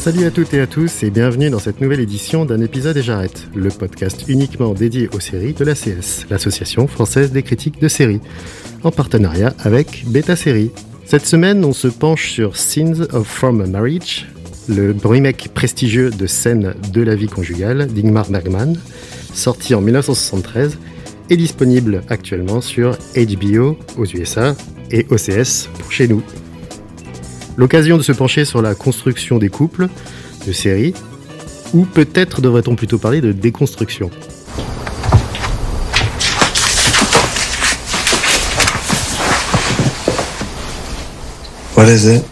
Salut à toutes et à tous et bienvenue dans cette nouvelle édition d'un épisode et j'arrête, le podcast uniquement dédié aux séries de l'ACS, l'Association française des critiques de séries, en partenariat avec Beta Série. Cette semaine, on se penche sur Scenes of a Marriage, le remake prestigieux de Scènes de la vie conjugale d'Ingmar Bergman, sorti en 1973 et disponible actuellement sur HBO aux USA et OCS pour chez nous. L'occasion de se pencher sur la construction des couples, de séries, ou peut-être devrait-on plutôt parler de déconstruction. What is it?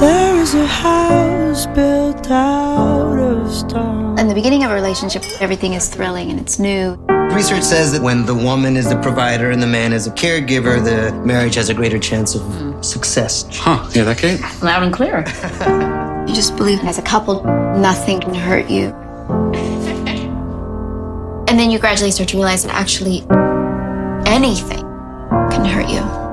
There is a house built out of stone. In the beginning of a relationship, everything is thrilling and it's new. Research says that when the woman is the provider and the man is a caregiver, the marriage has a greater chance of success. Huh, yeah, that Kate? Loud and clear. You just believe as a couple, nothing can hurt you. And then you gradually start to realize that actually anything can hurt you.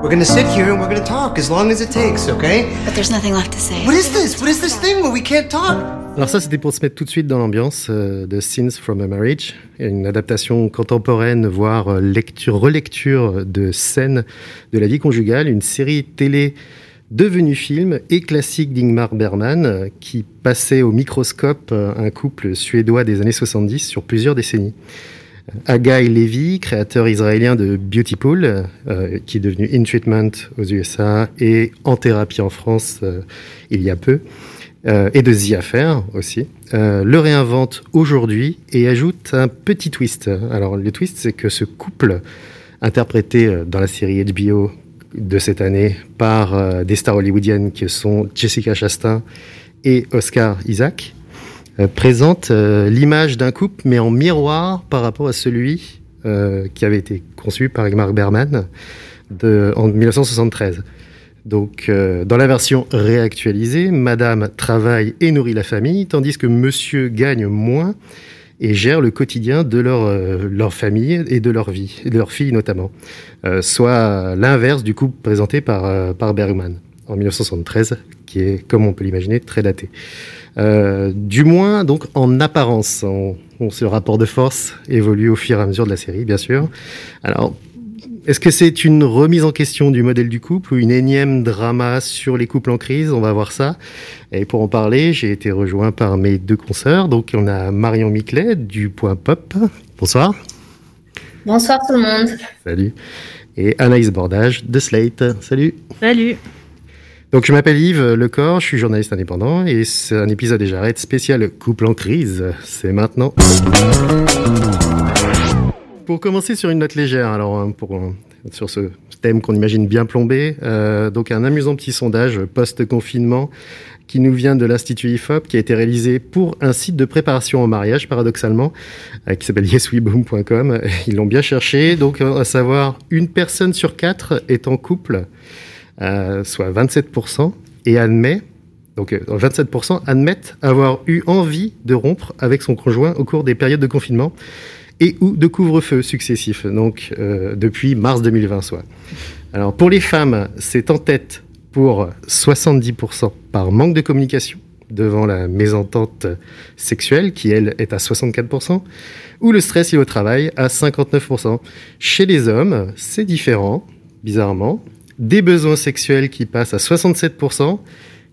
We're gonna sit here and we're gonna talk as long as it takes, okay? But there's nothing left to say. What is this? What is this thing where we can't talk? Alors ça, c'était pour se mettre tout de suite dans l'ambiance euh, de Scenes from a Marriage, une adaptation contemporaine, voire euh, lecture, relecture de scènes de la vie conjugale, une série télé devenue film et classique d'Ingmar Bergman, euh, qui passait au microscope un couple suédois des années 70 sur plusieurs décennies. Agai Levy, créateur israélien de Beautypool, euh, qui est devenu In Treatment aux USA et En Thérapie en France euh, il y a peu, euh, et de The Affair aussi, euh, le réinvente aujourd'hui et ajoute un petit twist. Alors le twist, c'est que ce couple, interprété dans la série HBO de cette année par des stars hollywoodiennes qui sont Jessica Chastain et Oscar Isaac, présente euh, l'image d'un couple, mais en miroir par rapport à celui euh, qui avait été conçu par Ingmar Bergman de, en 1973. Donc, euh, dans la version réactualisée, Madame travaille et nourrit la famille, tandis que Monsieur gagne moins et gère le quotidien de leur, euh, famille et de leur vie, de leur fille notamment. Euh, soit l'inverse du couple présenté par, euh, par en 1973, qui est, comme on peut l'imaginer, très daté. Euh, du moins, donc, en apparence, on, on- ce rapport de force évolue au fur et à mesure de la série, bien sûr. Alors, est-ce que c'est une remise en question du modèle du couple ou une énième drama sur les couples en crise? On va voir ça. Et pour en parler, j'ai été rejoint par mes deux consoeurs. Donc, on a Marion Miclet du Point Pop. Bonsoir. Bonsoir tout le monde. Salut. Et Anaïs Bordage de Slate. Salut. Salut. Donc, je m'appelle Yves Lecor, je suis journaliste indépendant et c'est un épisode et j'arrête spécial couple en crise. C'est maintenant. Pour commencer sur une note légère, alors hein, pour, euh, sur ce thème qu'on imagine bien plombé, euh, donc un amusant petit sondage post-confinement qui nous vient de l'Institut IFOP, qui a été réalisé pour un site de préparation au mariage, paradoxalement, euh, qui s'appelle yesweboom.com. Ils l'ont bien cherché, donc à savoir une personne sur quatre est en couple, euh, soit 27%, et admet, donc euh, 27% admettent avoir eu envie de rompre avec son conjoint au cours des périodes de confinement et ou de couvre-feu successifs, donc euh, depuis mars 2020 soit. Alors pour les femmes, c'est en tête pour 70% par manque de communication devant la mésentente sexuelle qui elle est à 64%, ou le stress lié au travail à 59%. Chez les hommes, c'est différent, bizarrement, des besoins sexuels qui passent à 67%,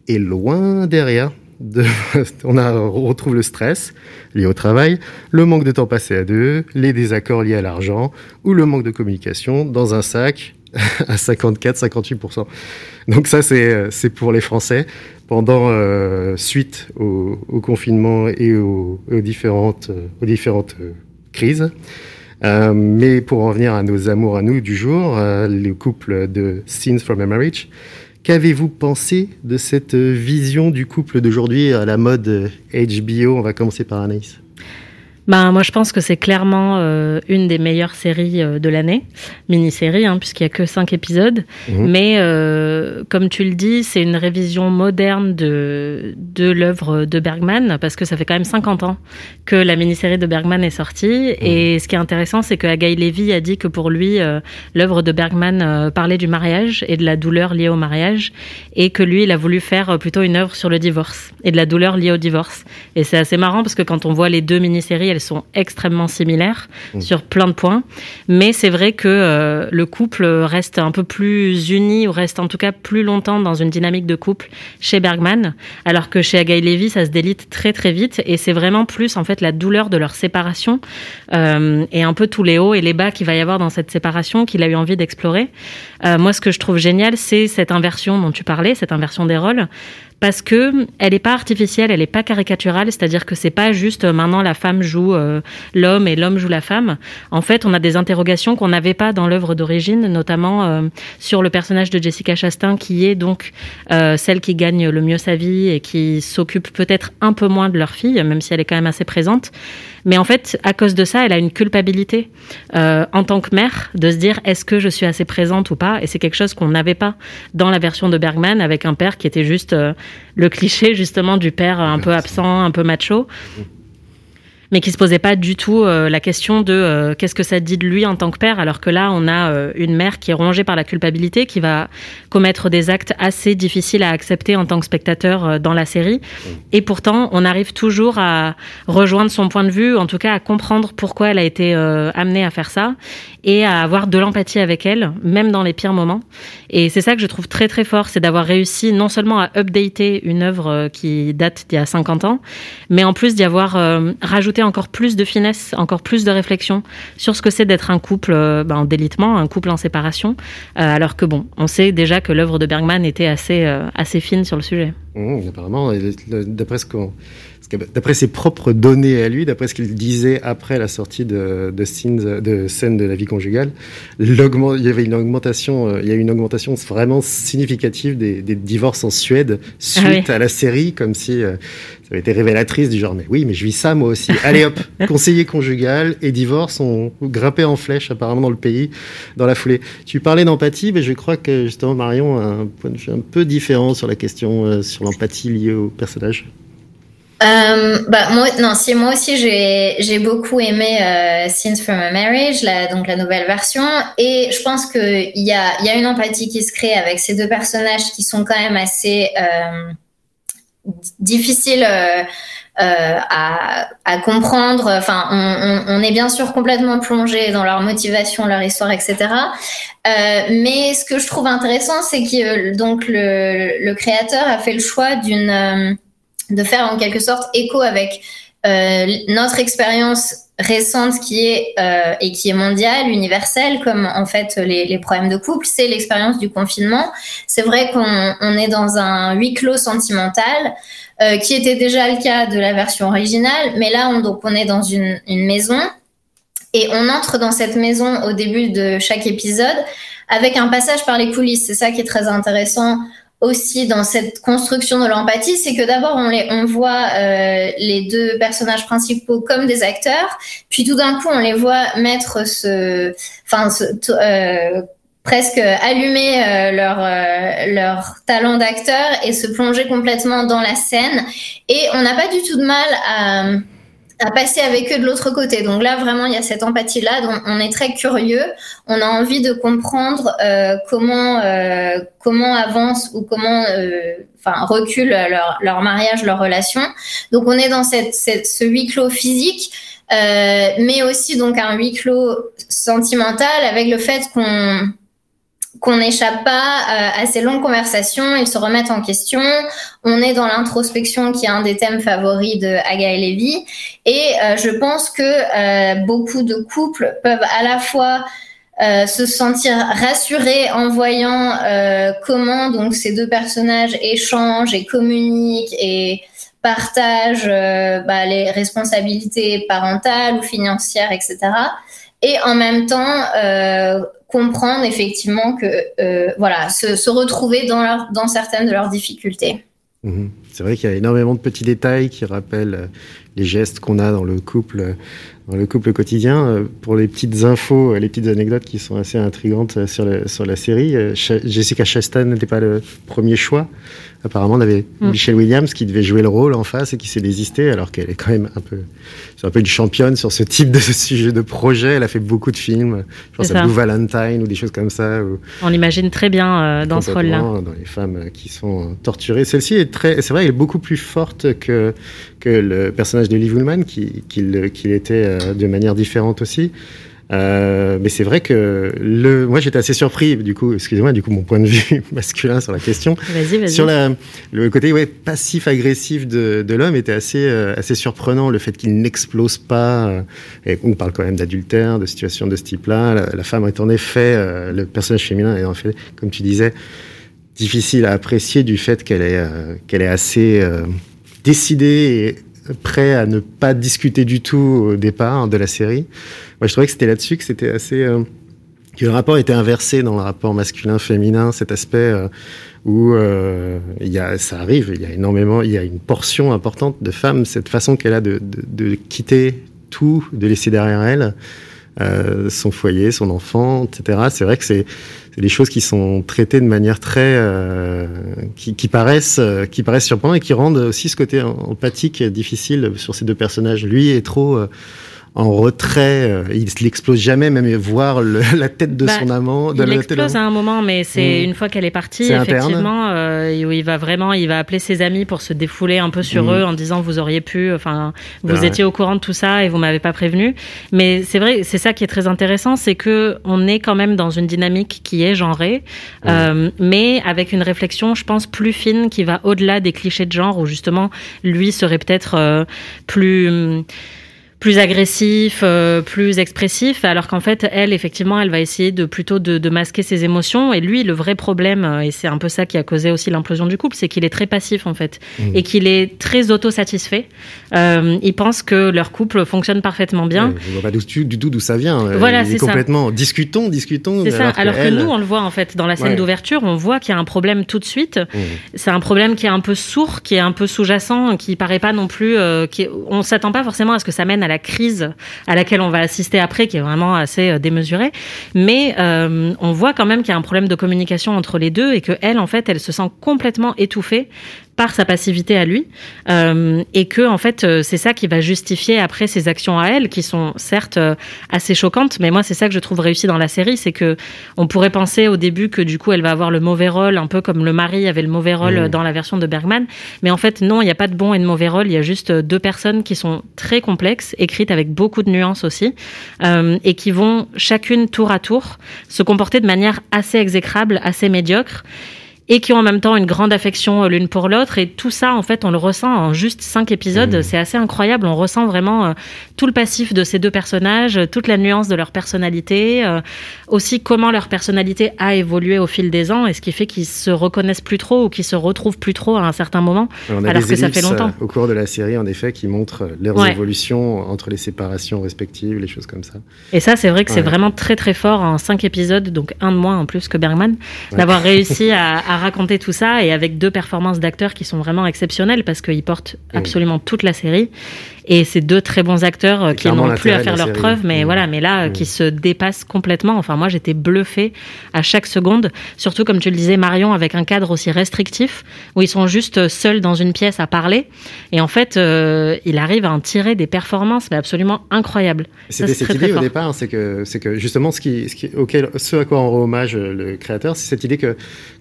et loin derrière, de- on, retrouve le stress lié au travail, le manque de temps passé à deux, les désaccords liés à l'argent ou le manque de communication dans un sac à 54-58%. Donc ça, c'est pour les Français. Pendant, euh, suite au, confinement et aux, aux différentes, aux différentes euh, crises. Euh, mais pour en venir à nos amours à nous du jour, euh, le couple de Scenes from a Marriage, Qu'avez-vous pensé de cette vision du couple d'aujourd'hui à la mode HBO On va commencer par Anaïs. Ben, moi, je pense que c'est clairement euh, une des meilleures séries euh, de l'année, mini-série, hein, puisqu'il n'y a que cinq épisodes. Mhm. Mais euh, comme tu le dis, c'est une révision moderne de, de l'œuvre de Bergman, parce que ça fait quand même 50 ans que la mini-série de Bergman est sortie. Mhm. Et ce qui est intéressant, c'est que Agaï Levy a dit que pour lui, l'œuvre de Bergman parlait du mariage et de la douleur liée au mariage, et que lui, il a voulu faire plutôt une œuvre sur le divorce et de la douleur liée au divorce. Et c'est assez marrant parce que quand on voit les deux mini-séries, elles sont extrêmement similaires mmh. sur plein de points. Mais c'est vrai que euh, le couple reste un peu plus uni, ou reste en tout cas plus longtemps dans une dynamique de couple chez Bergman, alors que chez Agaï Levy, ça se délite très très vite. Et c'est vraiment plus en fait la douleur de leur séparation euh, et un peu tous les hauts et les bas qu'il va y avoir dans cette séparation qu'il a eu envie d'explorer. Euh, moi, ce que je trouve génial, c'est cette inversion dont tu parlais, cette inversion des rôles parce que elle n'est pas artificielle, elle n'est pas caricaturale, c'est-à-dire que c'est pas juste euh, maintenant la femme joue euh, l'homme et l'homme joue la femme. En fait, on a des interrogations qu'on n'avait pas dans l'œuvre d'origine, notamment euh, sur le personnage de Jessica Chastain, qui est donc celle qui gagne le mieux sa vie et qui s'occupe peut-être un peu moins de leur fille, même si elle est quand même assez présente. Mais en fait, à cause de ça, elle a une culpabilité euh, en tant que mère de se dire est-ce que je suis assez présente ou pas? Et c'est quelque chose qu'on n'avait pas dans la version de Bergman avec un père qui était juste euh, le cliché justement du père un peu absent, un peu macho mais qui se posait pas du tout euh, la question de euh, qu'est-ce que ça dit de lui en tant que père, alors que là, on a euh, une mère qui est rongée par la culpabilité, qui va commettre des actes assez difficiles à accepter en tant que spectateur dans la série. Et pourtant, on arrive toujours à rejoindre son point de vue, en tout cas à comprendre pourquoi elle a été amenée à faire ça et à avoir de l'empathie avec elle, même dans les pires moments. Et c'est ça que je trouve très très fort, c'est d'avoir réussi non seulement à updater une œuvre qui date d'il y a 50 ans, mais en plus d'y avoir rajouté encore plus de finesse, encore plus de réflexion sur ce que c'est d'être un couple euh, ben, en délitement, un couple en séparation, euh, alors que bon, on sait déjà que l'œuvre de Bergman était assez, euh, assez fine sur le sujet. Mmh, apparemment, d'après ce qu'on D'après ses propres données à lui, d'après ce qu'il disait après la sortie de, de, scenes, de scènes de la vie conjugale, il y avait une augmentation, il y a une augmentation vraiment significative des, divorces en Suède suite ah à la série, comme si ça avait été révélatrice du genre, mais oui, mais je vis ça moi aussi. Allez hop, conseiller conjugal et divorce ont grimpé en flèche apparemment dans le pays dans la foulée. Tu parlais d'empathie, mais je crois que justement Marion a un point de vue un peu différent sur la question, euh, sur l'empathie liée au personnage. Euh, bah moi non si moi aussi j'ai j'ai beaucoup aimé euh, Scenes from a Marriage la, donc la nouvelle version et je pense que il y a il y a une empathie qui se crée avec ces deux personnages qui sont quand même assez euh, difficile euh, euh, à, comprendre. Enfin, on, est bien sûr complètement plongé dans leur motivation, leur histoire, etc. Euh, mais ce que je trouve intéressant, c'est que donc le, créateur a fait le choix de faire en quelque sorte écho avec notre expérience récente qui est euh, et qui est mondiale, universelle, comme en fait les, les problèmes de couple, c'est l'expérience du confinement. C'est vrai qu'on on est dans un huis clos sentimental. Euh, qui était déjà le cas de la version originale, mais là on, donc on est dans une, une maison et on entre dans cette maison au début de chaque épisode avec un passage par les coulisses. C'est ça qui est très intéressant aussi dans cette construction de l'empathie, c'est que d'abord on, les, on voit euh, les deux personnages principaux comme des acteurs, puis tout d'un coup on les voit mettre ce, enfin, ce, euh, presque allumer euh, leur euh, leur talent d'acteur et se plonger complètement dans la scène. Et on n'a pas du tout de mal à à passer avec eux de l'autre côté. Donc là, vraiment, il y a cette empathie-là. Donc, on est très curieux. On a envie de comprendre euh, comment euh, comment avance ou comment euh, enfin recule leur, leur mariage, leur relation. Donc, on est dans cette, cette ce huis clos physique, euh, mais aussi donc un huis clos sentimental avec le fait qu'on qu'on n'échappe pas euh, à ces longues conversations, ils se remettent en question. On est dans l'introspection qui est un des thèmes favoris de Aga Levy. Et euh, je pense que euh, beaucoup de couples peuvent à la fois se sentir rassurés en voyant comment donc ces deux personnages échangent et communiquent et partagent bah, les responsabilités parentales ou financières, etc. Et en même temps comprendre effectivement que euh, voilà se, retrouver dans dans certaines de leurs difficultés. Mhm. C'est vrai qu'il y a énormément de petits détails qui rappellent euh, les gestes qu'on a dans le couple, euh, dans le couple quotidien. Pour les petites infos, les petites anecdotes qui sont assez intrigantes sur, sur la série, Jessica Chastain n'était pas le premier choix. Apparemment, on avait mm. Michelle Williams qui devait jouer le rôle en face et qui s'est désistée alors qu'elle est quand même un peu, c'est un peu une championne sur ce type de sujet de projet. Elle a fait beaucoup de films. Je pense à Blue Valentine ou des choses comme ça. On l'imagine très bien dans ce rôle-là. Dans les femmes qui sont torturées. Celle-ci est très, c'est vrai, elle est beaucoup plus forte que, que le personnage de Liv Ullmann, qu'il qui, était euh, de manière différente aussi. Euh, mais c'est vrai que le, moi j'étais assez surpris du coup, excusez-moi, du coup mon point de vue masculin sur la question, vas-y, vas-y. sur la, le côté ouais, passif-agressif de, de l'homme était assez euh, assez surprenant, le fait qu'il n'explose pas. et on parle quand même d'adultère, de situation de ce type-là. La, la, femme est en effet, le personnage féminin est en fait, comme tu disais, difficile à apprécier du fait qu'elle est, euh, qu'elle est assez euh, décidée et prêt à ne pas discuter du tout au départ de la série. Moi, je trouvais que c'était là-dessus que c'était assez euh, que le rapport était inversé dans le rapport masculin-féminin, cet aspect où il y a, ça arrive, il y a énormément, il y a une portion importante de femmes, cette façon qu'elle a de, de, de, quitter tout, de laisser derrière elle son foyer, son enfant, etc. C'est vrai que c'est c'est des choses qui sont traitées de manière très euh, qui, paraissent euh, qui paraissent surprenantes et qui rendent aussi ce côté empathique difficile sur ces deux personnages. Lui est trop euh, en retrait. Euh, il l'explose jamais, même voir le, la tête de bah, son amant. De il l'explose à un moment, mais c'est mmh. une fois qu'elle est partie, est effectivement, euh, il va vraiment, il va appeler ses amis pour se défouler un peu sur mmh. eux en disant vous auriez pu, enfin, vous ouais. étiez au courant de tout ça et vous m'avez pas prévenu. Mais c'est vrai, c'est ça qui est très intéressant, c'est que on est quand même dans une dynamique qui est genrée, mmh. euh, mais avec une réflexion, je pense, plus fine qui va au-delà des clichés de genre où justement lui serait peut-être euh, plus plus agressif, euh, plus expressif, alors qu'en fait, elle, effectivement, elle va essayer de plutôt de, de, masquer ses émotions. Et lui, le vrai problème, euh, et c'est un peu ça qui a causé aussi l'implosion du couple, c'est qu'il est très passif en fait, mmh. et qu'il est très autosatisfait. Euh, il pense que leur couple fonctionne parfaitement bien. Ouais, je vois pas du, tout d'où ça vient. Voilà, c'est complètement. Ça. Discutons, discutons. C'est ça. Alors que, elle... nous, on le voit en fait dans la scène ouais. d'ouverture, on voit qu'il y a un problème tout de suite. Mmh. C'est un problème qui est un peu sourd, qui est un peu sous-jacent, qui paraît pas non plus. Euh, qui... On s'attend pas forcément à ce que ça mène à la crise à laquelle on va assister après, qui est vraiment assez euh, démesurée. Mais euh, on voit quand même qu'il y a un problème de communication entre les deux et que elle, en fait, elle se sent complètement étouffée par sa passivité à lui euh, et que en fait euh, c'est ça qui va justifier après ses actions à elle qui sont certes euh, assez choquantes mais moi c'est ça que je trouve réussi dans la série c'est que on pourrait penser au début que du coup elle va avoir le mauvais rôle un peu comme le mari avait le mauvais rôle mmh. dans la version de Bergman mais en fait non il n'y a pas de bon et de mauvais rôle il y a juste deux personnes qui sont très complexes écrites avec beaucoup de nuances aussi euh, et qui vont chacune tour à tour se comporter de manière assez exécrable assez médiocre et qui ont en même temps une grande affection euh, l'une pour l'autre. Et tout ça, en fait, on le ressent en juste cinq épisodes. Mmh. C'est assez incroyable. On ressent vraiment euh, tout le passif de ces deux personnages, toute la nuance de leur personnalité, euh, aussi comment leur personnalité a évolué au fil des ans, et ce qui fait qu'ils se reconnaissent plus trop ou qu'ils se retrouvent plus trop à un certain moment, alors que ça fait longtemps. Au cours de la série, en effet, qui montrent leurs ouais. évolutions entre les séparations respectives, les choses comme ça. Et ça, c'est vrai que ouais. c'est vraiment très très fort en cinq épisodes, donc un de moins en plus que Bergman, ouais. d'avoir réussi à, à, raconter tout ça et avec deux performances d'acteurs qui sont vraiment exceptionnelles parce qu'ils portent absolument toute la série. Et c'est deux très bons acteurs euh, qui n'ont plus à faire leurs preuves, mais mmh. voilà, mais là, mmh. qui se dépassent complètement. Enfin, moi, j'étais bluffée à chaque seconde, surtout comme tu le disais, Marion, avec un cadre aussi restrictif, où ils sont juste seuls dans une pièce à parler. Et en fait, euh, il arrive à en tirer des performances mais absolument incroyables. C'était cette très, idée très au départ, c'est que, c'est que justement, ce, qui, ce, qui, auquel, ce à quoi on rend hommage euh, le créateur, c'est cette idée que,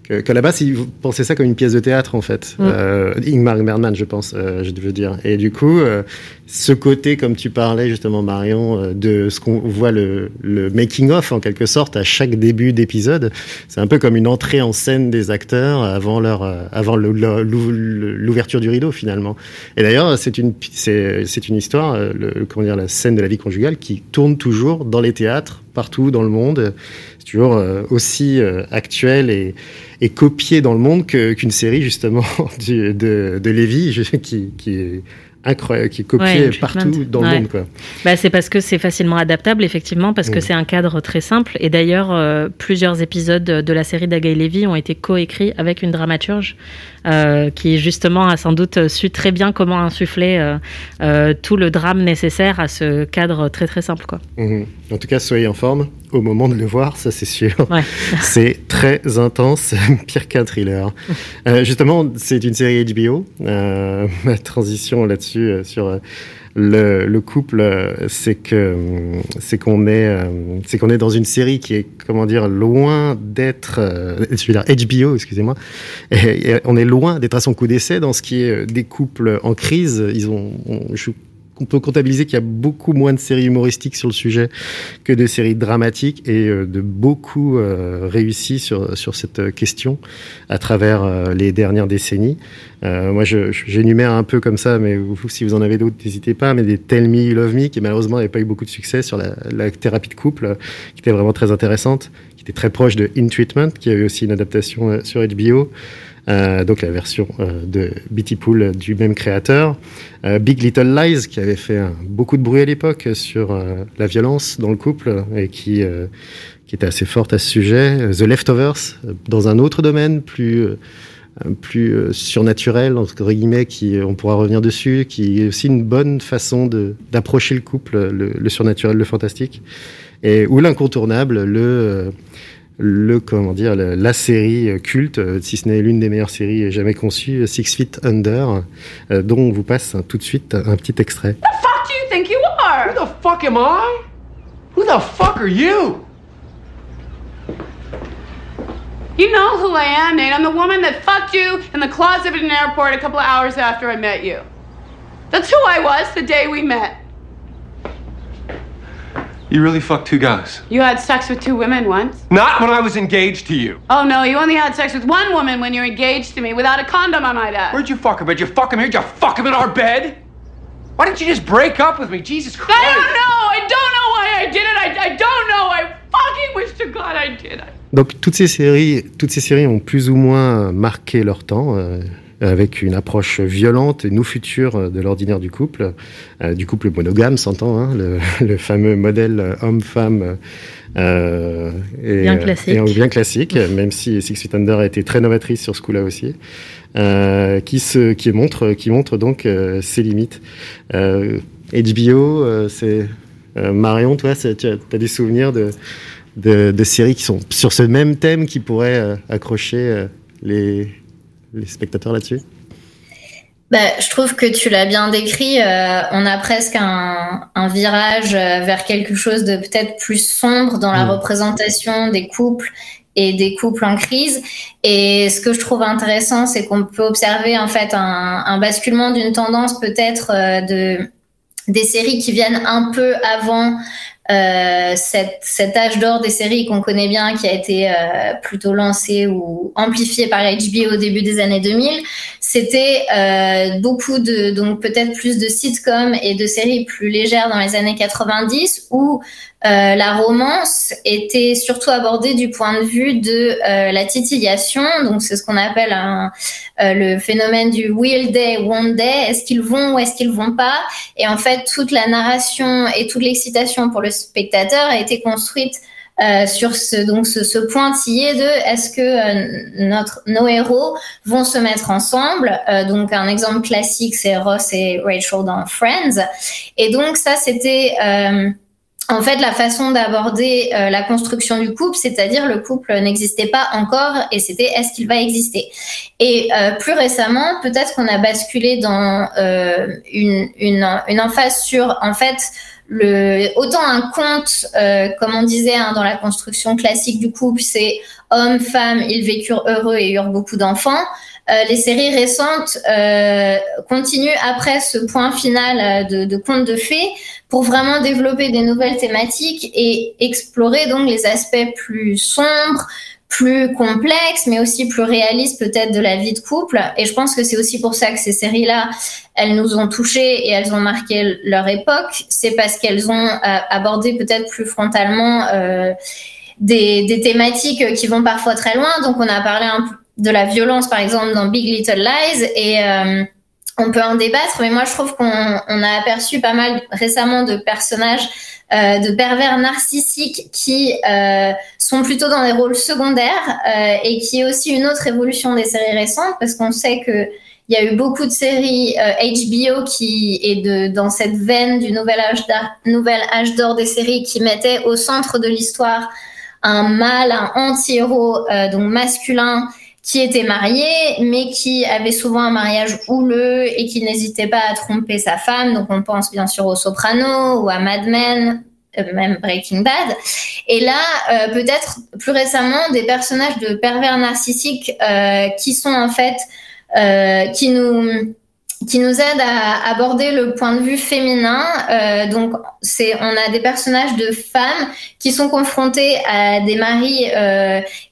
que, que la base, il pensait ça comme une pièce de théâtre, en fait. Mmh. Euh, Ingmar Bergman, je pense, euh, je veux dire. Et du coup, euh, ce côté, comme tu parlais justement Marion, euh, de ce qu'on voit le, le making of en quelque sorte à chaque début d'épisode, c'est un peu comme une entrée en scène des acteurs avant leur, euh, avant l'ouverture du rideau finalement. Et d'ailleurs, c'est une, c'est une histoire, euh, le, comment dire, la scène de la vie conjugale qui tourne toujours dans les théâtres partout dans le monde. Toujours aussi actuel et, et copié dans le monde qu'une qu série justement du, de, de Lévy qui, qui est incroyable, qui est copié Ouais, partout dans le Ouais. monde. Quoi. Bah, c'est parce que c'est facilement adaptable, effectivement, parce que c'est un cadre très simple. Et d'ailleurs, euh, plusieurs épisodes de la série d'Agaï Levy ont été coécrits avec une dramaturge euh, qui, justement, a sans doute su très bien comment insuffler euh, euh, tout le drame nécessaire à ce cadre très très simple. Quoi. Mhm. En tout cas, soyez en forme au moment de le voir, ça c'est sûr. Ouais. c'est très intense, pire qu'un thriller. Euh, justement, c'est une série HBO. Euh, ma transition là-dessus euh, sur le, le couple, c'est que c'est qu'on est, c'est qu'on est dans une série qui est comment dire loin d'être, dire HBO, excusez-moi. On est loin d'être à son coup d'essai dans ce qui est des couples en crise. Ils ont, on- je on peut comptabiliser qu'il y a beaucoup moins de séries humoristiques sur le sujet que de séries dramatiques et euh, de beaucoup euh, réussi sur, sur cette euh, question à travers les dernières décennies. Moi, j'énumère un peu comme ça, mais si vous en avez d'autres, n'hésitez pas. Mais des Tell Me Love Me, qui malheureusement n'avaient pas eu beaucoup de succès sur la, la thérapie de couple, qui était vraiment très intéressante, qui était très proche de In Treatment, qui avait aussi une adaptation sur HBO. Euh, donc la version euh, de Bitty Pool du même créateur. Euh, Big Little Lies, qui avait fait beaucoup de bruit à l'époque sur la violence dans le couple et qui, qui était assez forte à ce sujet. The Leftovers, dans un autre domaine plus, plus surnaturel, entre guillemets, qui, on pourra revenir dessus, qui est aussi une bonne façon de- d'approcher le couple, le, le surnaturel, le fantastique. Et, ou l'incontournable, le... le comment dire la, la série culte, euh, si ce n'est l'une des meilleures séries jamais conçues, Six Feet Under, euh, dont on vous passe hein, tout de suite un petit extrait. fuck do you think you are? Who the fuck am I? Who the fuck are you? You know who I am, Nate. I'm the woman that fucked you in the closet at an airport a couple of hours after I met you. That's who I was the day we met. You really fucked two guys. You had sex with two women once. Not when I was engaged to you. Oh no, you only had sex with one woman when you're engaged to me without a condom, I might add. Where'd you fuck him? Did you fuck him here? Did you fuck him in our bed? Why didn't you just break up with me? Jesus Christ. I don't know. I don't know why I did it. I, I don't know. I fucking wish to God I did. I... Donc toutes ces séries, toutes ces séries ont plus ou moins marqué leur temps. euh, avec une approche violente et nous future euh, de l'ordinaire du couple, euh, du couple monogame, s'entend, hein, le, le fameux modèle euh, homme-femme euh, et, Bien classique. et, bien classique, même si Six Feet Under a été très novatrice sur ce coup-là aussi, euh, qui se, qui montre, qui montre donc euh, ses limites. HBO, c'est Marion, toi, tu as, as des souvenirs de, de, de séries qui sont sur ce même thème qui pourraient accrocher les, les spectateurs là-dessus? Bah, je trouve que tu l'as bien décrit. euh, on a presque un, un virage euh, vers quelque chose de peut-être plus sombre dans la Mm. représentation des couples et des couples en crise. Et ce que je trouve intéressant, c'est qu'on peut observer en fait un, un basculement d'une tendance peut-être euh, de des séries qui viennent un peu avant euh, cette, cet âge d'or des séries qu'on connaît bien, qui a été euh, plutôt lancé ou amplifié par HBO au début des années 2000, c'était euh, beaucoup de, donc peut-être plus de sitcoms et de séries plus légères dans les années 90 où euh, la romance était surtout abordée du point de vue de euh, la titillation, donc c'est ce qu'on appelle un, euh, le phénomène du will they, won't they, est-ce qu'ils vont ou est-ce qu'ils vont pas, et en fait toute la narration et toute l'excitation pour le spectateur a été construite euh, sur ce donc ce, ce pointillé de est-ce que euh, notre nos héros vont se mettre ensemble? Euh, donc un exemple classique c'est Ross et Rachel dans Friends. Et donc ça c'était euh, en fait, la façon d'aborder euh, la construction du couple, c'est-à-dire le couple n'existait pas encore et c'était est-ce qu'il va exister. Et euh, plus récemment, peut-être qu'on a basculé dans euh, une, une, une emphase sur, en fait, le, autant un conte, euh, comme on disait hein, dans la construction classique du couple, c'est homme, femme, ils vécurent heureux et eurent beaucoup d'enfants. Euh, les séries récentes euh, continuent après ce point final euh, de, de conte de fées pour vraiment développer des nouvelles thématiques et explorer donc les aspects plus sombres, plus complexes, mais aussi plus réalistes peut-être de la vie de couple. Et je pense que c'est aussi pour ça que ces séries-là, elles nous ont touchés et elles ont marqué leur époque. C'est parce qu'elles ont euh, abordé peut-être plus frontalement euh, des, des thématiques qui vont parfois très loin. Donc on a parlé un peu de la violence, par exemple, dans Big Little Lies. Et, euh, on peut en débattre, mais moi je trouve qu'on on a aperçu pas mal récemment de personnages euh, de pervers narcissiques qui euh, sont plutôt dans des rôles secondaires euh, et qui est aussi une autre évolution des séries récentes parce qu'on sait que il y a eu beaucoup de séries HBO qui est de, dans cette veine du nouvel âge nouvel âge d'or des séries qui mettaient au centre de l'histoire un mâle, un anti-héros donc masculin qui était marié, mais qui avait souvent un mariage houleux et qui n'hésitait pas à tromper sa femme. Donc on pense bien sûr aux Sopranos ou à Mad Men, euh, même Breaking Bad. Et là, euh, peut-être plus récemment, des personnages de pervers narcissiques euh, qui sont en fait, qui nous qui nous aident à aborder le point de vue féminin. donc, c'est on a des personnages de femmes qui sont confrontés à des maris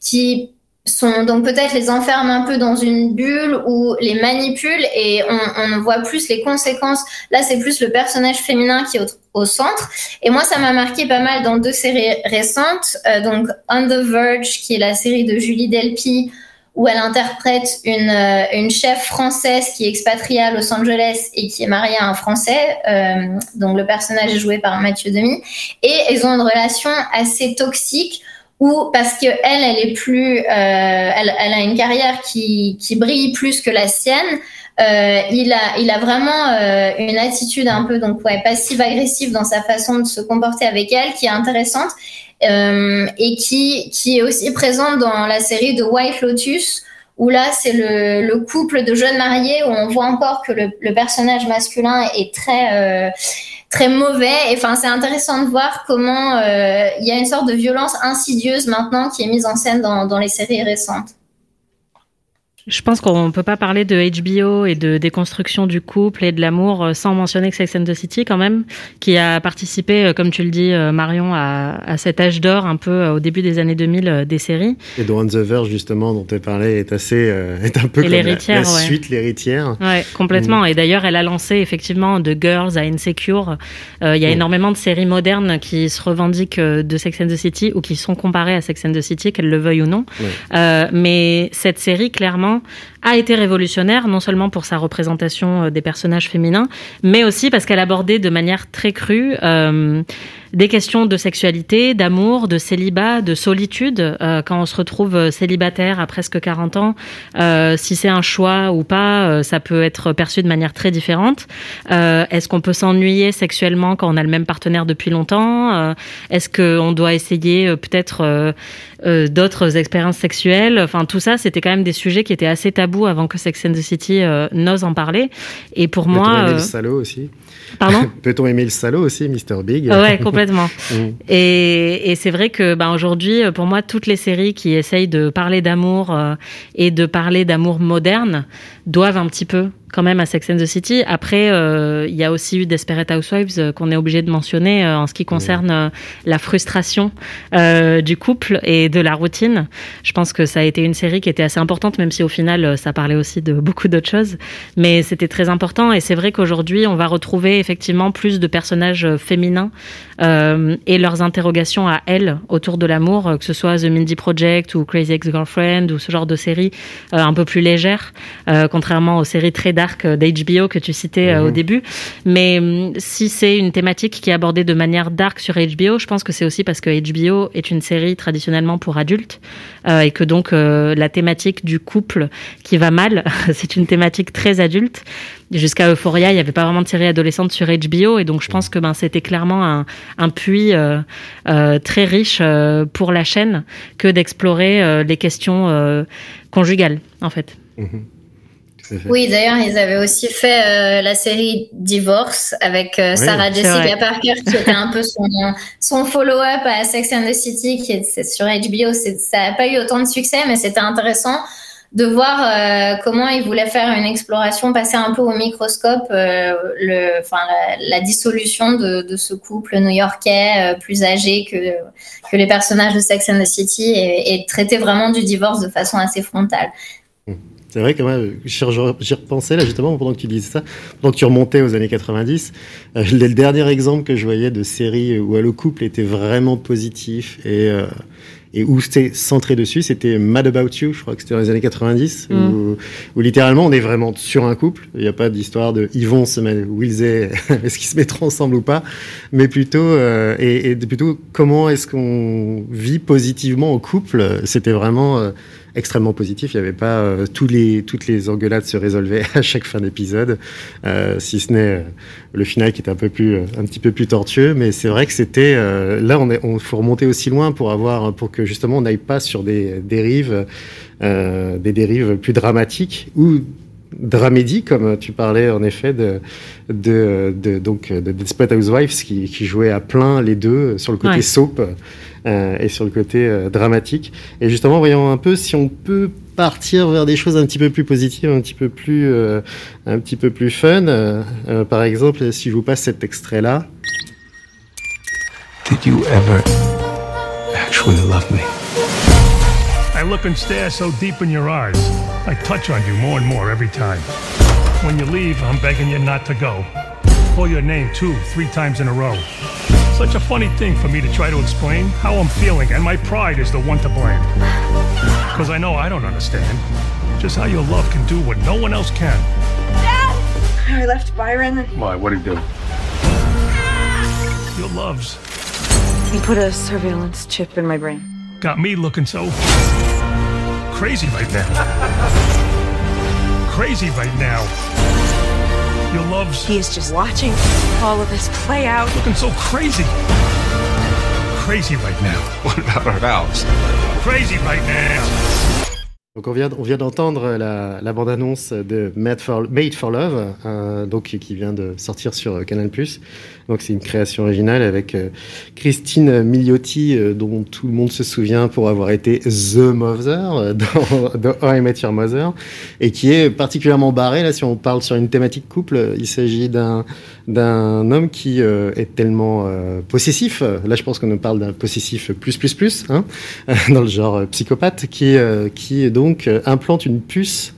qui sont donc peut-être les enferment un peu dans une bulle ou les manipulent et on, on voit plus les conséquences. Là, c'est plus le personnage féminin qui est au, centre. Et moi, ça m'a marqué pas mal dans deux séries récentes. Euh, donc On the Verge, qui est la série de Julie Delpy, où elle interprète une, euh, une chef française qui est expatriée à Los Angeles et qui est mariée à un Français. Euh, donc le personnage est joué par Mathieu Demi. Et ils ont une relation assez toxique ou parce que elle, elle est plus, euh, elle, a une carrière qui, brille plus que la sienne. Euh, il a, il a vraiment euh, une attitude un peu donc ouais, passive-agressive dans sa façon de se comporter avec elle, qui est intéressante et qui, qui est aussi présente dans la série de White Lotus, où là c'est le, le, couple de jeunes mariés où on voit encore que le, personnage masculin est très très mauvais. Enfin, c'est intéressant de voir comment euh, il y a une sorte de violence insidieuse maintenant qui est mise en scène dans, dans les séries récentes. Je pense qu'on ne peut pas parler de HBO et de déconstruction du couple et de l'amour euh, sans mentionner que Sex and the City quand même, qui a participé, euh, comme tu le dis euh, Marion, à, à cet âge d'or un peu au début des années 2000 des séries. Et On the Verge justement dont tu parlais est assez est un peu comme la, la suite l'héritière. Ouais, complètement. Mm. Et d'ailleurs, elle a lancé effectivement de Girls à Insecure. Il y a mm. énormément de séries modernes qui se revendiquent de Sex and the City ou qui sont comparées à Sex and the City, qu'elles le veuillent ou non. Mais cette série clairement a été révolutionnaire, non seulement pour sa représentation euh, des personnages féminins, mais aussi parce qu'elle abordait de manière très crue euh, des questions de sexualité, d'amour, de célibat, de solitude. Euh, quand on se retrouve célibataire à presque 40 ans, si c'est un choix ou pas, ça peut être perçu de manière très différente. Est-ce qu'on peut s'ennuyer sexuellement quand on a le même partenaire depuis longtemps? Est-ce qu'on doit essayer peut-être d'autres expériences sexuelles Enfin, tout ça, c'était quand même des sujets qui étaient assez tabous avant que Sex and the City n'ose en parler. Et pour moi, le salaud aussi? Pardon? Peut-on aimer le salaud aussi, Mr Big? Ouais, complètement. mm. Et, et c'est vrai que bah, aujourd'hui, pour moi, toutes les séries qui essayent de parler d'amour euh, et de parler d'amour moderne doivent un petit peu quand même à Sex and the City. Après, euh, il y a aussi eu Desperate Housewives euh, qu'on est obligé de mentionner euh, en ce qui concerne euh, la frustration euh, du couple et de la routine. Je pense que ça a été une série qui était assez importante, même si au final, ça parlait aussi de beaucoup d'autres choses. Mais c'était très important et c'est vrai qu'aujourd'hui, on va retrouver effectivement plus de personnages féminins euh, et leurs interrogations à elles autour de l'amour, que ce soit The Mindy Project ou Crazy Ex-Girlfriend ou ce genre de séries un peu plus légères, contrairement aux séries très dark d'HBO que tu citais mmh. au début. Mais hum, si c'est une thématique qui est abordée de manière dark sur HBO, je pense que c'est aussi parce que HBO est une série traditionnellement pour adultes euh, et que donc euh, la thématique du couple qui va mal, c'est une thématique très adulte. Jusqu'à Euphoria, il n'y avait pas vraiment de série adolescente sur HBO et donc je pense que ben, c'était clairement un, un puits euh, euh, très riche euh, pour la chaîne que d'explorer euh, les questions conjugales en fait. Mmh. Oui, d'ailleurs, ils avaient aussi fait euh, la série Divorce avec euh, Sarah oui, Jessica Parker, qui était un peu son, son follow-up à Sex and the City, qui est sur HBO. Ça n'a pas eu autant de succès, mais c'était intéressant de voir euh, comment ils voulaient faire une exploration, passer un peu au microscope euh, le, enfin, la, la dissolution de, de, ce couple new-yorkais euh, plus âgé que, que les personnages de Sex and the City et, et traiter vraiment du divorce de façon assez frontale. C'est vrai que moi, j'y repensais là justement pendant que tu disais ça, pendant que tu remontais aux années 90. Euh, le dernier exemple que je voyais de série où le couple était vraiment positif et, euh, et où c'était centré dessus, c'était Mad About You, je crois que c'était dans les années 90, Mm. où, où littéralement on est vraiment sur un couple. Il n'y a pas d'histoire de ils vont se mettre, où ils est, est-ce qu'ils se mettront ensemble ou pas, mais plutôt euh, et, et plutôt comment est-ce qu'on vit positivement en couple? C'était vraiment euh, extrêmement positif. Il n'y avait pas euh, tous les toutes les engueulades se résolvaient à chaque fin d'épisode, euh, si ce n'est euh, le final qui était un peu plus un petit peu plus tortueux. Mais c'est vrai que c'était euh, là on est on faut remonter aussi loin pour avoir pour que justement on n'aille pas sur des dérives euh, des dérives plus dramatiques ou dramédie, comme tu parlais en effet de, de, de donc de Desperate Housewives qui, qui jouait à plein les deux sur le côté Ouais. soap euh, et sur le côté euh, dramatique. Et justement, voyons un peu si on peut partir vers des choses un petit peu plus positives, un petit peu plus, euh, un petit peu plus fun. Par exemple, si je vous passe cet extrait-là. Did you ever actually love me? I look and stare so deep in your eyes. I touch on you more and more every time. When you leave, I'm begging you not to go. Call your name two, three times in a row. Such a funny thing for me to try to explain how I'm feeling, and my pride is the one to blame. Because I know I don't understand just how your love can do what no one else can. Dad! I left Byron. Why? What'd he do? Your love's He put a surveillance chip in my brain. got me looking so crazy right now. Crazy right now. Your love's He is just watching all of this play out. looking so crazy. Crazy right now. What about our vows? Crazy right now. Donc on vient, on vient d'entendre la, la bande-annonce de Made for, Love, euh, donc qui vient de sortir sur euh, Canal+. Donc c'est une création originale avec euh, Christine Milioti, euh, dont tout le monde se souvient pour avoir été The Mother euh, dans, dans I Met Your Mother, et qui est particulièrement barré. Là, si on parle sur une thématique couple, il s'agit d'un d'un homme qui est tellement possessif. Là, je pense qu'on nous parle d'un possessif plus plus plus, hein, dans le genre psychopathe, qui qui donc euh, implante une puce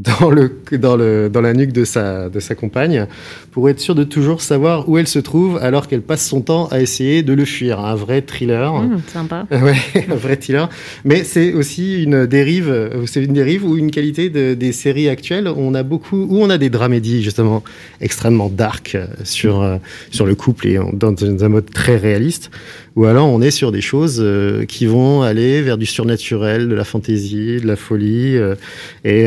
dans le dans le dans la nuque de sa de sa compagne pour être sûr de toujours savoir où elle se trouve alors qu'elle passe son temps à essayer de le fuir. Un vrai thriller. Mmh, sympa. Ouais, un vrai thriller. Mais c'est aussi une dérive, euh, c'est une dérive ou une qualité de- des séries actuelles. On a beaucoup, où on a des dramédies justement extrêmement dark euh, sur euh, sur le couple et dans, dans un mode très réaliste. Ou alors on est sur des choses euh, qui vont aller vers du surnaturel, de la fantaisie, de la folie euh, et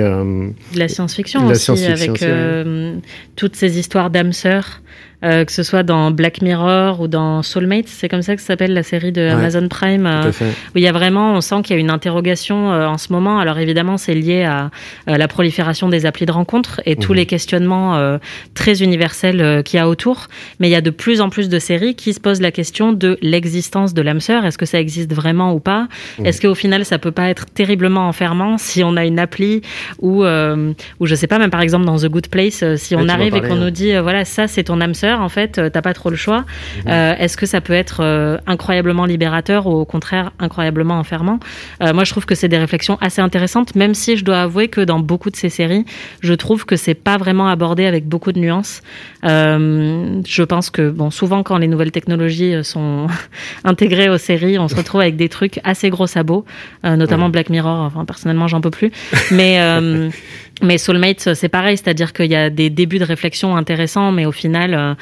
De la science-fiction aussi, avec euh, toutes ces histoires d'âmes sœurs, euh, que ce soit dans Black Mirror ou dans Soulmates, c'est comme ça que s'appelle la série de Ouais, Amazon Prime, euh, tout à fait. où il y a vraiment, on sent qu'il y a une interrogation euh, en ce moment. Alors évidemment, c'est lié à, à la prolifération des applis de rencontres et tous Mhm. les questionnements euh, très universels qu'il y a autour. Mais il y a de plus en plus de séries qui se posent la question de l'existence de l'âme sœur. Est-ce que ça existe vraiment ou pas? Mhm. Est-ce qu'au final, ça peut pas être terriblement enfermant si on a une appli ou ou je sais pas, même par exemple dans The Good Place, si on arrive et qu'on hein. nous dit voilà ça c'est ton âme sœur en fait, euh, t'as pas trop le choix. Euh, Est-ce que ça peut être euh, incroyablement libérateur ou au contraire incroyablement enfermant? Moi je trouve que c'est des réflexions assez intéressantes, même si je dois avouer que dans beaucoup de ces séries, je trouve que c'est pas vraiment abordé avec beaucoup de nuances. Je pense que bon souvent quand les nouvelles technologies sont intégrées aux séries, on se retrouve avec des trucs assez gros sabots, notamment Black Mirror. Enfin personnellement j'en peux plus, mais mais Soulmates, c'est pareil, c'est-à-dire qu'il y a des débuts de réflexion intéressants, mais au final, euh,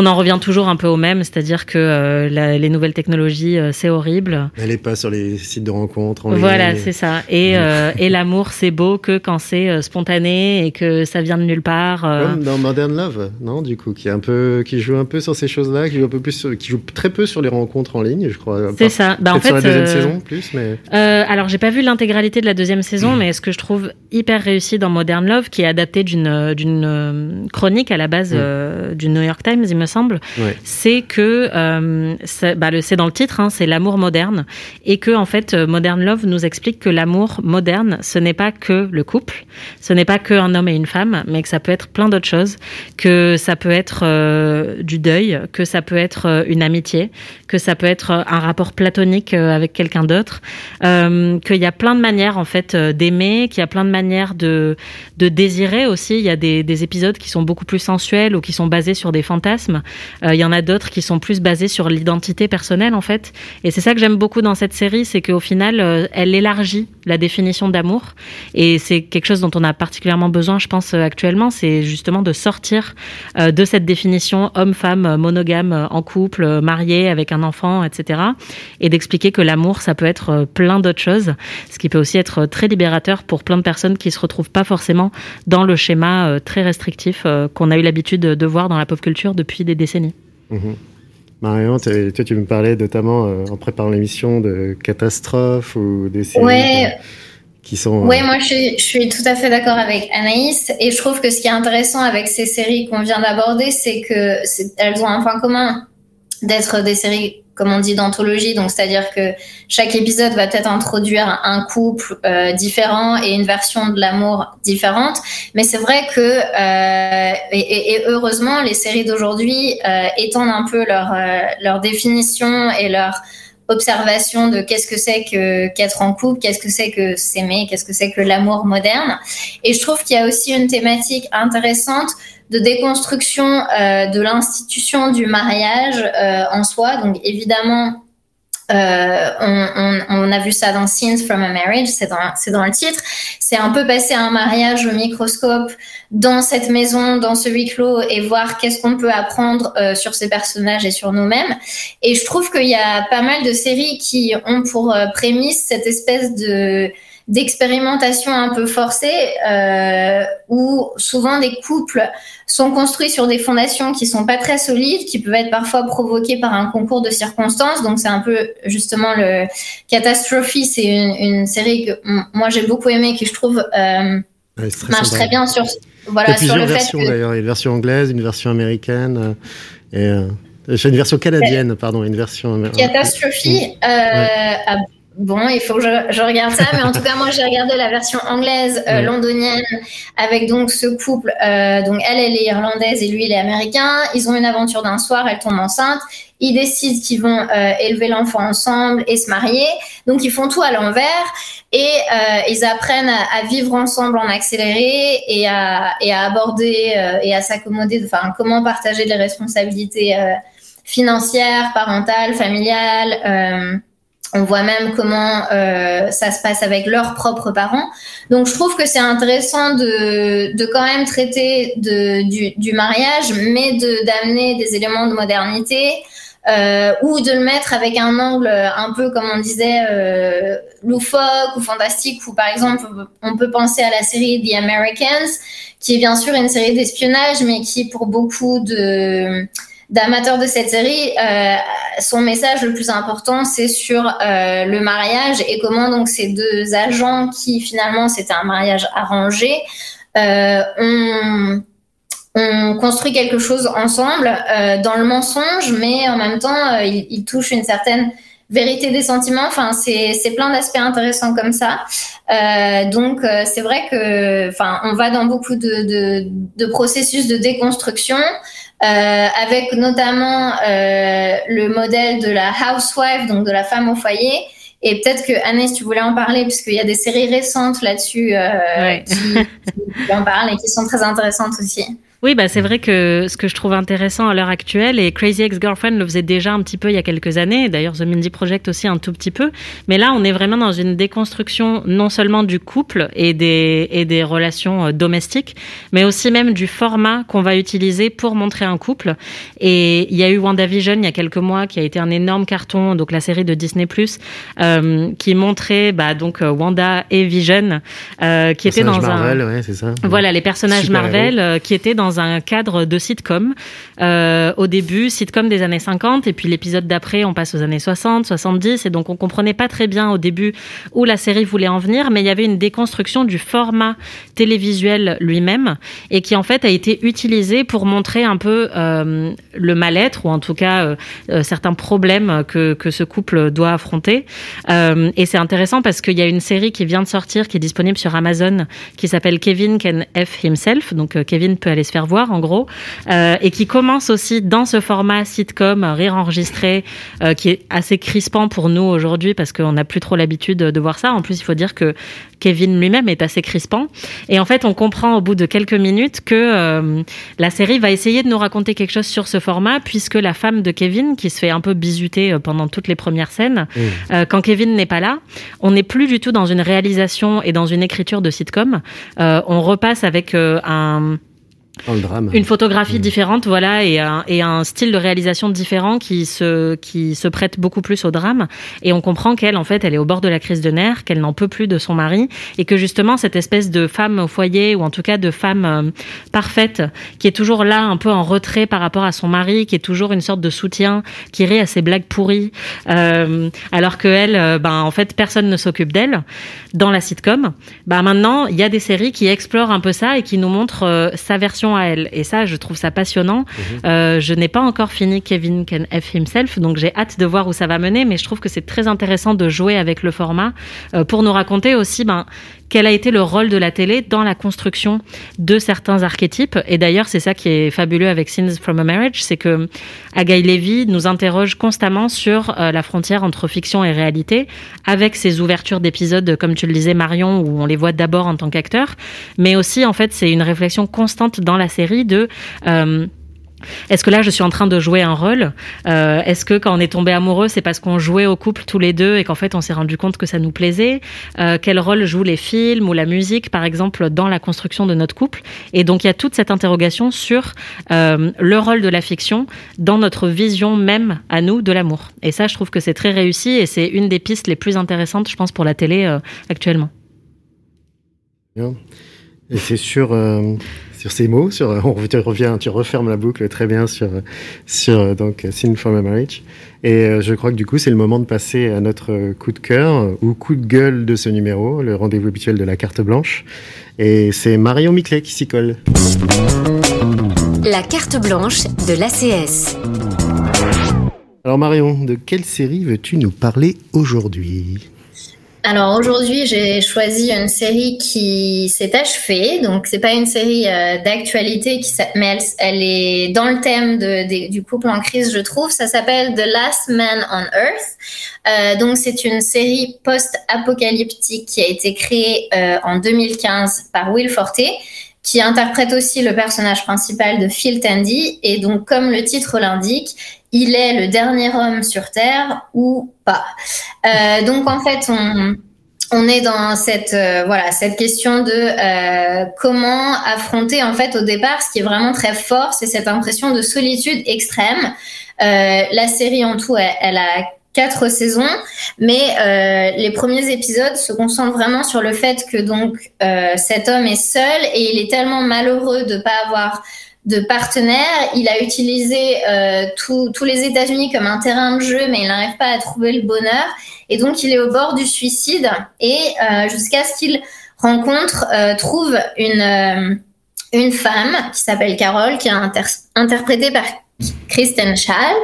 on en revient toujours un peu au même, c'est-à-dire que euh, la- les nouvelles technologies, euh, c'est horrible. elle est pas sur les sites de rencontres. en ligne. Voilà, c'est ça. Et, euh, et l'amour, c'est beau que quand c'est spontané et que ça vient de nulle part. Comme dans Modern Love, non, du coup, qui est un peu, qui joue un peu sur ces choses-là, qui joue un peu plus, sur- qui joue très peu sur les rencontres en ligne, je crois. C'est ça. Bah, en peut-être sur la fait, deuxième saison, plus, mais. Alors, j'ai pas vu l'intégralité de la deuxième saison, mais ce que je trouve hyper réussi dans Modern Love, qui est adapté d'une chronique à la base Mm. euh, du New York Times, il me semble, c'est que euh, bah, c'est dans le titre, hein, c'est l'amour moderne, et que en fait, euh, Modern Love nous explique que l'amour moderne, ce n'est pas que le couple, ce n'est pas que un homme et une femme, mais que ça peut être plein d'autres choses, que ça peut être euh, du deuil, que ça peut être une amitié, que ça peut être un rapport platonique avec quelqu'un d'autre, euh, qu'il y a plein de manières en fait d'aimer, qu'il y a plein de manières de de désirer aussi. Il y a des, des épisodes qui sont beaucoup plus sensuels ou qui sont basés sur des fantasmes. Monogame. Il y en a d'autres qui sont plus basés sur l'identité personnelle en fait. Et c'est ça que j'aime beaucoup dans cette série, c'est qu'au final, elle élargit la définition d'amour. Et c'est quelque chose dont on a particulièrement besoin, je pense, actuellement, c'est justement de sortir de cette définition homme-femme, monogame, en couple, marié, avec un enfant, etc. Et d'expliquer que l'amour, ça peut être plein d'autres choses, ce qui peut aussi être très libérateur pour plein de personnes qui se retrouvent pas forcément dans le schéma euh, très restrictif euh, qu'on a eu l'habitude de voir dans la pop culture depuis des décennies. Mhm. Marion, toi, tu me parlais notamment euh, en préparant l'émission de catastrophes ou des séries qui sont. Oui, moi je suis, tout à fait d'accord avec Anaïs et je trouve que ce qui est intéressant avec ces séries qu'on vient d'aborder, c'est que elles ont un point commun d'être des séries comme on dit d'anthologie, donc c'est-à-dire que chaque épisode va peut-être introduire un couple euh, différent et une version de l'amour différente. Mais c'est vrai que euh, et, heureusement les séries d'aujourd'hui euh, étendent un peu leur définition et leur observation de qu'est-ce que c'est que qu'être en couple, qu'est-ce que c'est que s'aimer, qu'est-ce que c'est que l'amour moderne. Et je trouve qu'il y a aussi une thématique intéressante de déconstruction euh, de l'institution du mariage euh, en soi. Donc évidemment, euh, on, on, a vu ça dans Scenes from a Marriage, c'est dans, dans le titre. C'est un peu passer un mariage au microscope dans cette maison, dans ce huis clos, et voir qu'est-ce qu'on peut apprendre euh, sur ces personnages et sur nous-mêmes. Et je trouve qu'il y a pas mal de séries qui ont pour euh, prémisse cette espèce de d'expérimentation un peu forcée, euh, où souvent des couples sont construits sur des fondations qui sont pas très solides, qui peuvent être parfois provoquées par un concours de circonstances. Donc c'est un peu justement le Catastrophe, c'est une, série que moi j'ai beaucoup aimé, qui je trouve euh, marche très bien sur voilà sur le versions, d'ailleurs, une version anglaise, une version américaine euh, et une version canadienne, pardon, une version. Catastrophe a Bon, il faut que je, regarde ça, mais en tout cas, moi, j'ai regardé la version anglaise euh, londonienne avec donc ce couple. Euh, donc elle, elle est irlandaise et lui, il est américain. Ils ont une aventure d'un soir, elle tombe enceinte. Ils décident qu'ils vont euh, élever l'enfant ensemble et se marier. Donc ils font tout à l'envers et ils apprennent à, vivre ensemble en accéléré et à, et à aborder et à s'accommoder. Enfin, comment partager les responsabilités financières, parentales, familiales on voit même comment euh, ça se passe avec leurs propres parents. Donc je trouve que c'est intéressant de, de quand même traiter de, du, du mariage, mais de d'amener des éléments de modernité euh, ou de le mettre avec un angle un peu, comme on disait, euh, loufoque ou fantastique, ou par exemple on peut penser à la série The Americans, qui est bien sûr une série d'espionnage, mais qui pour beaucoup de d'amateurs de cette série, euh, son message le plus important, c'est sur euh, le mariage et comment donc ces deux agents qui finalement c'était un mariage arrangé euh, ont, construit quelque chose ensemble dans le mensonge, mais en même temps, ils, ils touchent une certaine vérité des sentiments. Enfin, c'est plein d'aspects intéressants comme ça. Euh, donc, euh, c'est vrai que, enfin, on va dans beaucoup de, de, de processus de déconstruction. Euh, avec notamment euh, le modèle de la housewife, donc de la femme au foyer. Et peut-être que Annès, tu voulais en parler, puisqu'il y a des séries récentes là-dessus euh, qui, qui en parlent et qui sont très intéressantes aussi. Oui, bah c'est vrai que ce que je trouve intéressant à l'heure actuelle, et Crazy Ex-Girlfriend le faisait déjà un petit peu il y a quelques années, d'ailleurs The Mindy Project aussi un tout petit peu, mais là on est vraiment dans une déconstruction non seulement du couple et des, et des relations euh, domestiques, mais aussi même du format qu'on va utiliser pour montrer un couple. Et il y a eu WandaVision il y a quelques mois qui a été un énorme carton, donc la série de Disney+, euh, qui montrait bah, donc euh, Wanda et Vision, euh, qui étaient dans Marvel, un... Ouais, c'est ça. Voilà, les personnages Marvel euh, qui étaient dans dans un cadre de sitcom. Euh, au début, sitcom des années 50, et puis l'épisode d'après, on passe aux années 60, 70, et donc on comprenait pas très bien au début où la série voulait en venir, mais il y avait une déconstruction du format télévisuel lui-même, et qui en fait a été utilisé pour montrer un peu euh, le mal-être, ou en tout cas euh, certains problèmes que, que ce couple doit affronter. Et c'est intéressant parce qu'il y a une série qui vient de sortir, qui est disponible sur Amazon, qui s'appelle Kevin Can F Himself, donc Kevin peut aller se faire faire voir, en gros, euh, et qui commence aussi dans ce format sitcom, rire enregistré, euh, qui est assez crispant pour nous aujourd'hui parce qu'on n'a plus trop l'habitude de voir ça. En plus, il faut dire que Kevin lui-même est assez crispant. Et en fait, on comprend au bout de quelques minutes que euh, la série va essayer de nous raconter quelque chose sur ce format, puisque la femme de Kevin, qui se fait un peu bisuter euh, pendant toutes les premières scènes, Mmh. euh, quand Kevin n'est pas là, on n'est plus du tout dans une réalisation et dans une écriture de sitcom. Euh, on repasse avec euh, un Dans le drame. une photographie différente, voilà, et un, et un style de réalisation différent qui se, qui se prête beaucoup plus au drame. Et on comprend qu'elle, en fait, elle est au bord de la crise de nerfs, qu'elle n'en peut plus de son mari, et que justement, cette espèce de femme au foyer, ou en tout cas de femme euh, parfaite, qui est toujours là, un peu en retrait par rapport à son mari, qui est toujours une sorte de soutien, qui rit à ses blagues pourries, euh, alors que elle, euh, ben, en fait, personne ne s'occupe d'elle dans la sitcom. Ben, maintenant, il y a des séries qui explorent un peu ça et qui nous montrent euh, sa version à elle. Et ça, je trouve ça passionnant. Euh, je n'ai pas encore fini Kevin Can F Himself, donc j'ai hâte de voir où ça va mener, mais je trouve que c'est très intéressant de jouer avec le format euh, pour nous raconter aussi ben, quel a été le rôle de la télé dans la construction de certains archétypes. Et d'ailleurs, c'est ça qui est fabuleux avec Scenes from a Marriage, c'est que Agaï Levy nous interroge constamment sur euh, la frontière entre fiction et réalité, avec ses ouvertures d'épisodes, comme tu le disais, Marion, où on les voit d'abord en tant qu'acteurs, mais aussi, en fait, c'est une réflexion constante dans la série de... euh, est-ce que là, je suis en train de jouer un rôle Euh, Est-ce que quand on est tombé amoureux, c'est parce qu'on jouait au couple tous les deux et qu'en fait, on s'est rendu compte que ça nous plaisait? Euh, Quel rôle jouent les films ou la musique, par exemple, dans la construction de notre couple? Et donc, il y a toute cette interrogation sur euh, le rôle de la fiction dans notre vision même à nous de l'amour. Et ça, je trouve que c'est très réussi et c'est une des pistes les plus intéressantes, je pense, pour la télé actuellement. Et c'est sur, euh, sur ces mots, sur, on revient- tu reviens, tu refermes la boucle très bien sur, sur euh, donc, Scene from a Marriage. Et euh, je crois que du coup, c'est le moment de passer à notre euh, coup de cœur euh, ou coup de gueule de ce numéro, le rendez-vous habituel de la carte blanche. Et c'est Marion Miclet qui s'y colle. La carte blanche de l'ACS. Alors Marion, de quelle série veux-tu nous parler aujourd'hui? Alors aujourd'hui, j'ai choisi une série qui s'est achevée. Donc c'est pas une série euh, d'actualité, mais elle, est dans le thème du couple en crise, je trouve. Ça s'appelle The Last Man on Earth. Euh, donc c'est une série post-apocalyptique qui a été créée euh, en 2015 par Will Forte qui interprète aussi le personnage principal de Phil Tandy. Et donc, comme le titre l'indique, il est le dernier homme sur Terre ou pas. Euh, donc, en fait, on, on est dans cette euh, voilà cette question de euh, comment affronter en fait au départ ce qui est vraiment très fort, c'est cette impression de solitude extrême. Euh, la série en tout, elle, elle a quatre saisons, mais euh, les premiers épisodes se concentrent vraiment sur le fait que donc euh, cet homme est seul et il est tellement malheureux de pas avoir de partenaire. Il a utilisé euh, tous les États-Unis comme un terrain de jeu, mais il n'arrive pas à trouver le bonheur. Et donc, il est au bord du suicide et euh, jusqu'à ce qu'il rencontre, trouve une, une femme qui s'appelle Carole, qui est inter- interprétée par Kristen Schaal.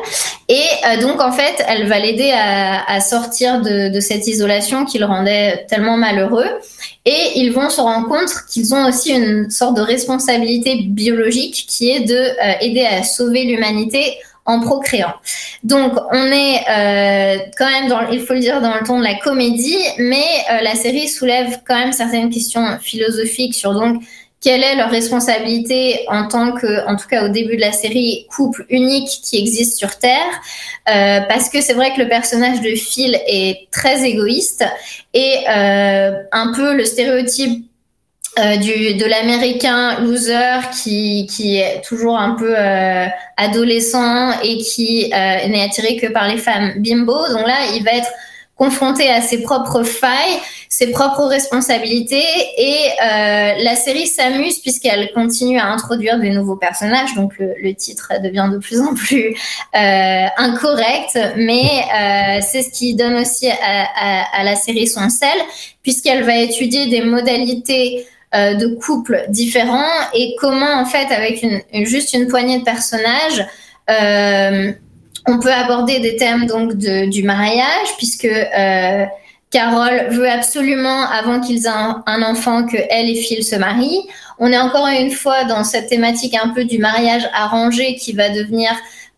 Et euh, donc, en fait, elle va l'aider à, sortir de, cette isolation qui le rendait tellement malheureux. Et ils vont se rendre compte qu'ils ont aussi une sorte de responsabilité biologique qui est de euh, aider à sauver l'humanité en procréant. Donc, on est euh, quand même, dans, il faut le dire, dans le ton de la comédie, mais la série soulève quand même certaines questions philosophiques sur donc quelle est leur responsabilité en tant que, en tout cas au début de la série, couple unique qui existe sur Terre, euh, parce que c'est vrai que le personnage de Phil est très égoïste et euh, un peu le stéréotype euh, du, de l'américain loser qui, qui est toujours un peu adolescent et qui n'est attiré que par les femmes bimbo. Donc là, il va être confronté à ses propres failles, ses propres responsabilités et euh, la série s'amuse puisqu'elle continue à introduire des nouveaux personnages. Donc le, le titre devient de plus en plus euh, incorrect, mais euh, c'est ce qui donne aussi à, à, à la série son sel puisqu'elle va étudier des modalités euh, de couples différents et comment en fait avec une, juste une poignée de personnages euh, on peut aborder des thèmes donc de, du mariage puisque euh, Carole veut absolument, avant qu'ils aient un, enfant, que elle et Phil se marient. On est encore une fois dans cette thématique un peu du mariage arrangé qui va devenir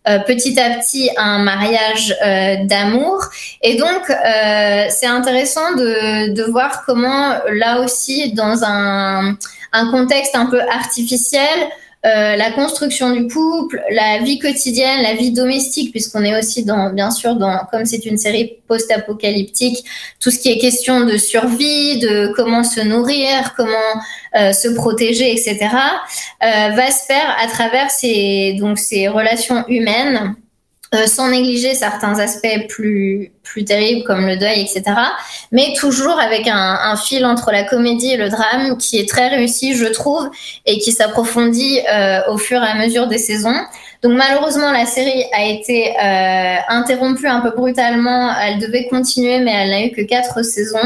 euh, petit à petit un mariage euh, d'amour. Et donc, euh, c'est intéressant de, de voir comment, là aussi, dans un, un contexte un peu artificiel, euh, la construction du couple, la vie quotidienne, la vie domestique, puisqu'on est aussi dans, bien sûr, dans, comme c'est une série post-apocalyptique, tout ce qui est question de survie, de comment se nourrir, comment euh, se protéger, etc., euh, va se faire à travers ces, donc, ces relations humaines euh, sans négliger certains aspects plus, plus terribles comme le deuil, etc. Mais toujours avec un, un, fil entre la comédie et le drame qui est très réussi, je trouve, et qui s'approfondit euh, au fur et à mesure des saisons. Donc malheureusement, la série a été euh, interrompue un peu brutalement. Elle devait continuer, mais elle n'a eu que quatre saisons.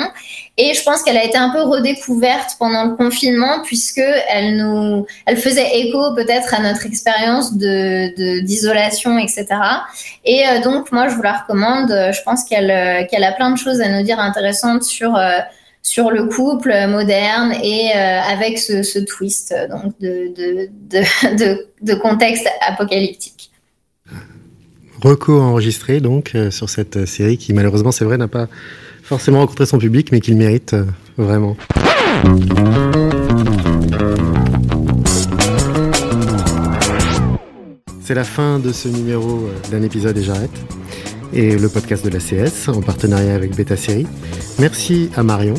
Et je pense qu'elle a été un peu redécouverte pendant le confinement, puisque elle nous, elle faisait écho peut-être à notre expérience de d'isolation, etc. Et euh, donc moi, je vous la recommande. Je pense qu'elle euh, qu'elle a plein de choses à nous dire intéressantes sur euh, sur le couple moderne et euh, avec ce, twist donc de, contexte apocalyptique. Reco enregistré donc euh, sur cette série qui malheureusement c'est vrai n'a pas forcément rencontré son public mais qu'il mérite euh, vraiment. C'est la fin de ce numéro d'un épisode et j'arrête et le podcast de la CS en partenariat avec Beta Série. Merci à Marion,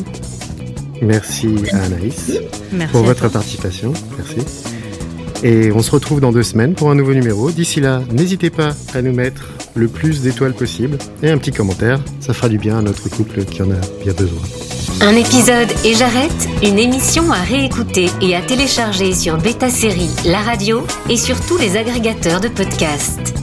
merci à Anaïs merci pour à votre toi. participation. Merci. Et on se retrouve dans deux semaines pour un nouveau numéro. D'ici là, n'hésitez pas à nous mettre le plus d'étoiles possible et un petit commentaire. Ça fera du bien à notre couple qui en a bien besoin. Un épisode et j'arrête, une émission à réécouter et à télécharger sur Beta Série, la radio et sur tous les agrégateurs de podcasts.